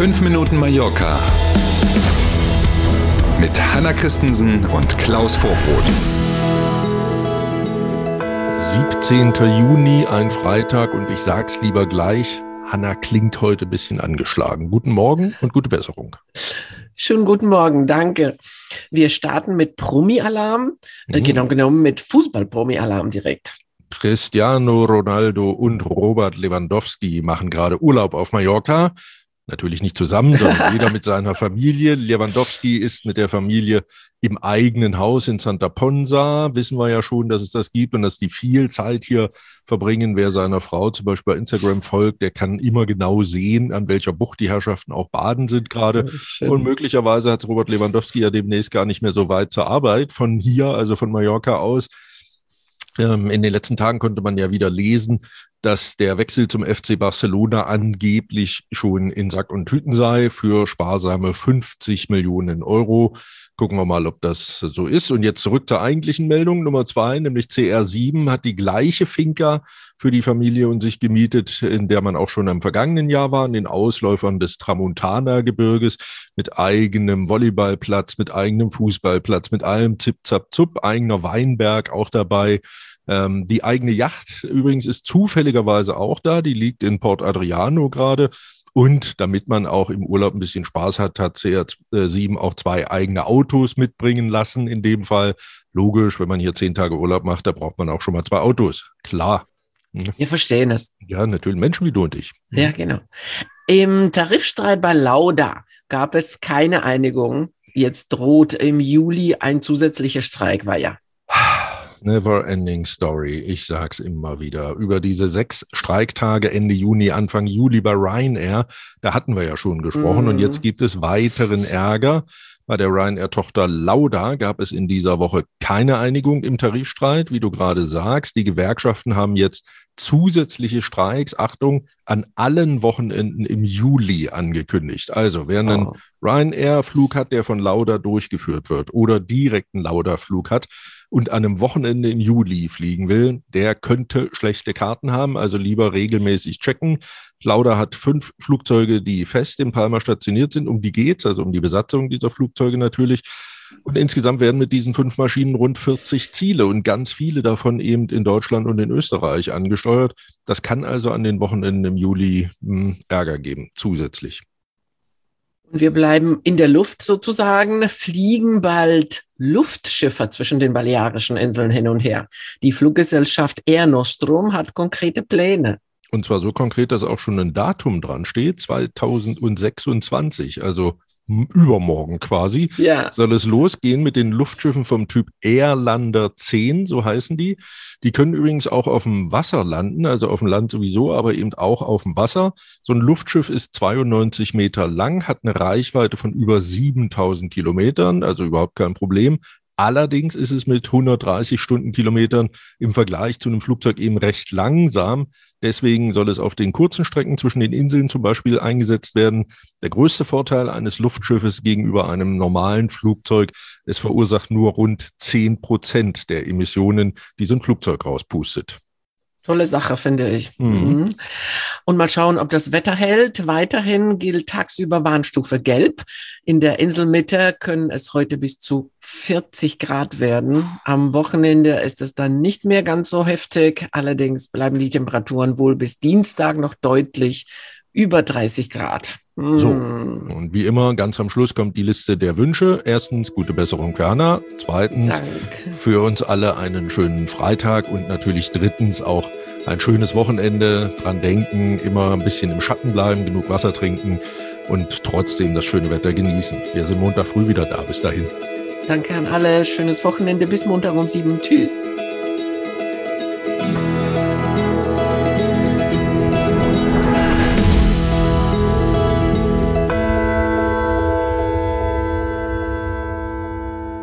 5 Minuten Mallorca mit Hanna Christensen und Klaus Vorbrot. 17. Juni, ein Freitag und ich sag's lieber gleich. Hanna klingt heute ein bisschen angeschlagen. Guten Morgen und gute Besserung. Schönen guten Morgen, danke. Wir starten mit Promi-Alarm, äh, Mhm. genau genommen mit Fußball-Promi-Alarm direkt. Cristiano Ronaldo und Robert Lewandowski machen gerade Urlaub auf Mallorca. Natürlich nicht zusammen, sondern jeder mit seiner Familie. Lewandowski ist mit der Familie im eigenen Haus in Santa Ponsa. Wissen wir ja schon, dass es das gibt und dass die viel Zeit hier verbringen. Wer seiner Frau zum Beispiel bei Instagram folgt, der kann immer genau sehen, an welcher Bucht die Herrschaften auch baden sind gerade. Schön. Und möglicherweise hat Robert Lewandowski ja demnächst gar nicht mehr so weit zur Arbeit von hier, also von Mallorca aus. Ähm, in den letzten Tagen konnte man ja wieder lesen, dass der Wechsel zum FC Barcelona angeblich schon in Sack und Tüten sei für sparsame 50 Millionen Euro. Gucken wir mal, ob das so ist. Und jetzt zurück zur eigentlichen Meldung Nummer zwei, nämlich CR7 hat die gleiche Finca für die Familie und sich gemietet, in der man auch schon im vergangenen Jahr war, in den Ausläufern des Tramontana-Gebirges mit eigenem Volleyballplatz, mit eigenem Fußballplatz, mit allem Zip-Zap-Zup, eigener Weinberg auch dabei. Ähm, die eigene Yacht übrigens ist zufälligerweise auch da, die liegt in Port Adriano gerade. Und damit man auch im Urlaub ein bisschen Spaß hat, hat CR7 auch zwei eigene Autos mitbringen lassen. In dem Fall logisch, wenn man hier zehn Tage Urlaub macht, da braucht man auch schon mal zwei Autos. Klar. Wir verstehen es. Ja, natürlich Menschen wie du und ich. Ja, genau. Im Tarifstreit bei Lauda gab es keine Einigung. Jetzt droht im Juli ein zusätzlicher Streik, war ja. Never ending story. Ich sag's immer wieder. Über diese sechs Streiktage Ende Juni, Anfang Juli bei Ryanair, da hatten wir ja schon gesprochen. Mhm. Und jetzt gibt es weiteren Ärger. Bei der Ryanair-Tochter Lauda gab es in dieser Woche keine Einigung im Tarifstreit, wie du gerade sagst. Die Gewerkschaften haben jetzt zusätzliche Streiks, Achtung, an allen Wochenenden im Juli angekündigt. Also wer einen Oh. Ryanair-Flug hat, der von Lauda durchgeführt wird oder direkten Lauda-Flug hat und an einem Wochenende im Juli fliegen will, der könnte schlechte Karten haben, also lieber regelmäßig checken. Lauda hat fünf Flugzeuge, die fest in Palma stationiert sind, um die geht's, also um die Besatzung dieser Flugzeuge natürlich. Und insgesamt werden mit diesen fünf Maschinen rund 40 Ziele und ganz viele davon eben in Deutschland und in Österreich angesteuert. Das kann also an den Wochenenden im Juli mh, Ärger geben, zusätzlich. Und wir bleiben in der Luft sozusagen, fliegen bald Luftschiffe zwischen den Balearischen Inseln hin und her. Die Fluggesellschaft Air Nostrum hat konkrete Pläne. Und zwar so konkret, dass auch schon ein Datum dran steht, 2026, also übermorgen quasi, Ja. soll es losgehen mit den Luftschiffen vom Typ Airlander 10, so heißen die. Die können übrigens auch auf dem Wasser landen, also auf dem Land sowieso, aber eben auch auf dem Wasser. So ein Luftschiff ist 92 Meter lang, hat eine Reichweite von über 7000 Kilometern, also überhaupt kein Problem. Allerdings ist es mit 130 Stundenkilometern im Vergleich zu einem Flugzeug eben recht langsam. Deswegen soll es auf den kurzen Strecken zwischen den Inseln zum Beispiel eingesetzt werden. Der größte Vorteil eines Luftschiffes gegenüber einem normalen Flugzeug, es verursacht nur rund 10 Prozent der Emissionen, die so ein Flugzeug rauspustet. Tolle Sache, finde ich. Mhm. Mhm. Und mal schauen, ob das Wetter hält. Weiterhin gilt tagsüber Warnstufe Gelb. In der Inselmitte können es heute bis zu 40 Grad werden. Am Wochenende ist es dann nicht mehr ganz so heftig. Allerdings bleiben die Temperaturen wohl bis Dienstag noch deutlich über 30 Grad. So. Mhm. Und wie immer, ganz am Schluss kommt die Liste der Wünsche. Erstens, gute Besserung für Hanna. Zweitens, Danke. für uns alle einen schönen Freitag und natürlich drittens auch ein schönes Wochenende. Dran denken, immer ein bisschen im Schatten bleiben, genug Wasser trinken und trotzdem das schöne Wetter genießen. Wir sind Montag früh wieder da. Bis dahin. Danke an alle. Schönes Wochenende bis Montag um sieben. Tschüss.